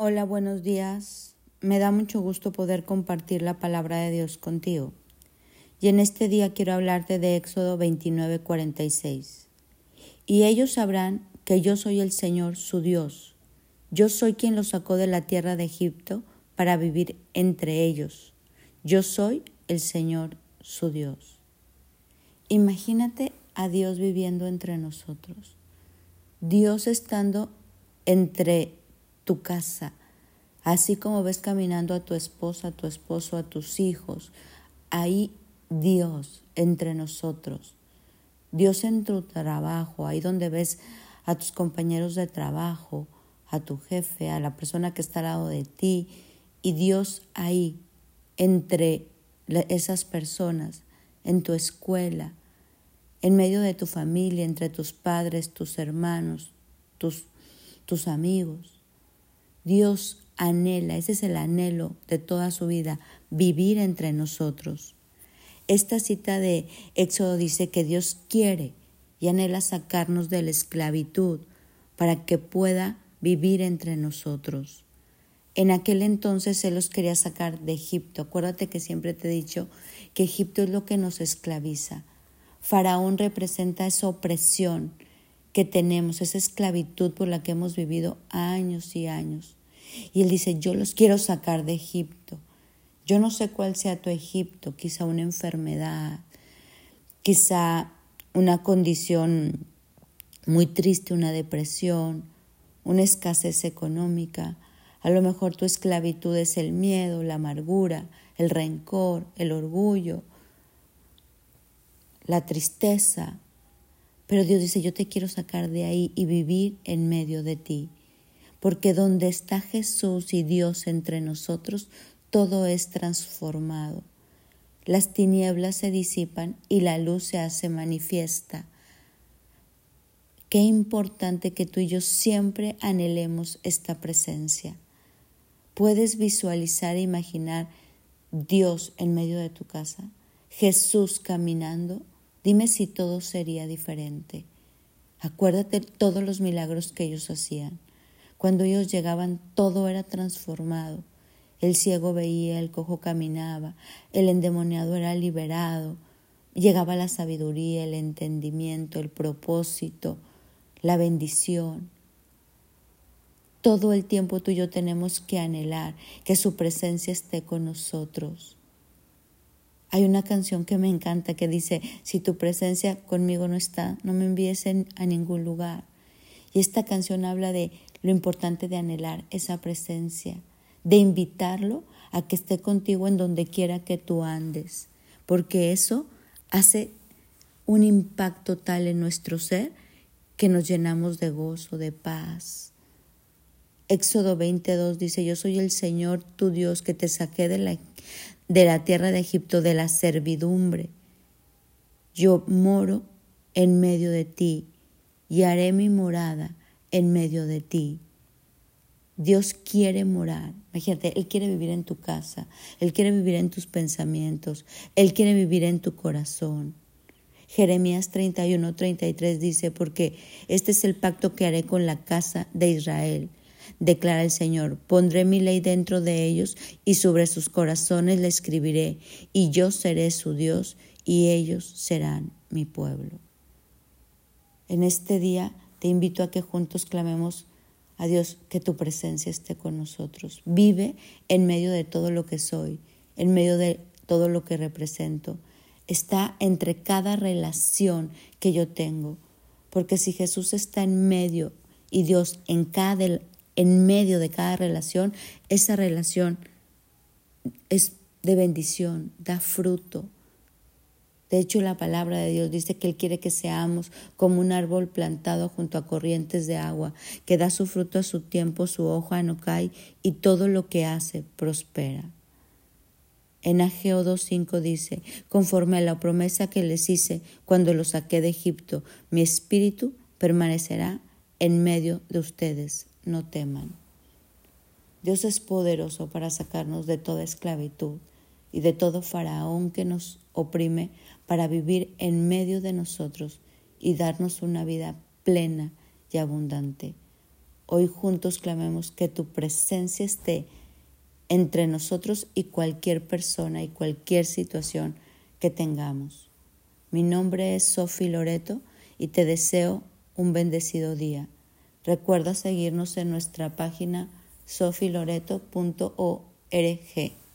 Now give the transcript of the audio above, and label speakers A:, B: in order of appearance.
A: Hola, buenos días. Me da mucho gusto poder compartir la palabra de Dios contigo. Y en este día quiero hablarte de Éxodo 29, 46. Y ellos sabrán que yo soy el Señor su Dios. Yo soy quien los sacó de la tierra de Egipto para vivir entre ellos. Yo soy el Señor su Dios. Imagínate a Dios viviendo entre nosotros. Dios estando entre tu casa, así como ves caminando a tu esposa, a tu esposo, a tus hijos, ahí Dios entre nosotros. Dios en tu trabajo, ahí donde ves a tus compañeros de trabajo, a tu jefe, a la persona que está al lado de ti, y Dios ahí, entre esas personas, en tu escuela, en medio de tu familia, entre tus padres, tus hermanos, tus, tus amigos. Dios anhela, ese es el anhelo de toda su vida, vivir entre nosotros. Esta cita de Éxodo dice que Dios quiere y anhela sacarnos de la esclavitud para que pueda vivir entre nosotros. En aquel entonces Él los quería sacar de Egipto. Acuérdate que siempre te he dicho que Egipto es lo que nos esclaviza. Faraón representa esa opresión que tenemos, esa esclavitud por la que hemos vivido años y años. Y él dice, yo los quiero sacar de Egipto. Yo no sé cuál sea tu Egipto, quizá una enfermedad, quizá una condición muy triste, una depresión, una escasez económica. A lo mejor tu esclavitud es el miedo, la amargura, el rencor, el orgullo, la tristeza. Pero Dios dice, yo te quiero sacar de ahí y vivir en medio de ti porque donde está Jesús y Dios entre nosotros, todo es transformado. Las tinieblas se disipan y la luz se hace manifiesta. Qué importante que tú y yo siempre anhelemos esta presencia. ¿Puedes visualizar e imaginar Dios en medio de tu casa? Jesús caminando. Dime si todo sería diferente. Acuérdate todos los milagros que ellos hacían. Cuando ellos llegaban todo era transformado. El ciego veía, el cojo caminaba, el endemoniado era liberado, llegaba la sabiduría, el entendimiento, el propósito, la bendición. Todo el tiempo tú y yo tenemos que anhelar que su presencia esté con nosotros. Hay una canción que me encanta que dice, si tu presencia conmigo no está, no me envíes a ningún lugar. Y esta canción habla de lo importante de anhelar esa presencia, de invitarlo a que esté contigo en donde quiera que tú andes, porque eso hace un impacto tal en nuestro ser que nos llenamos de gozo, de paz. Éxodo 22 dice, yo soy el Señor tu Dios que te saqué de la, de la tierra de Egipto, de la servidumbre. Yo moro en medio de ti y haré mi morada en medio de ti. Dios quiere morar. Imagínate, Él quiere vivir en tu casa, Él quiere vivir en tus pensamientos, Él quiere vivir en tu corazón. Jeremías 31, 33 dice, porque este es el pacto que haré con la casa de Israel, declara el Señor, pondré mi ley dentro de ellos y sobre sus corazones la escribiré, y yo seré su Dios y ellos serán mi pueblo. En este día te invito a que juntos clamemos a Dios que tu presencia esté con nosotros. Vive en medio de todo lo que soy, en medio de todo lo que represento. Está entre cada relación que yo tengo. Porque si Jesús está en medio y Dios en, cada, en medio de cada relación, esa relación es de bendición, da fruto, de hecho, la palabra de Dios dice que Él quiere que seamos como un árbol plantado junto a corrientes de agua, que da su fruto a su tiempo, su hoja no cae y todo lo que hace prospera. En Ageo 2.5 dice, conforme a la promesa que les hice cuando los saqué de Egipto, mi espíritu permanecerá en medio de ustedes, no teman. Dios es poderoso para sacarnos de toda esclavitud y de todo faraón que nos oprime para vivir en medio de nosotros y darnos una vida plena y abundante. Hoy juntos clamemos que tu presencia esté entre nosotros y cualquier persona y cualquier situación que tengamos. Mi nombre es Sofi Loreto y te deseo un bendecido día. Recuerda seguirnos en nuestra página sofiloreto.org.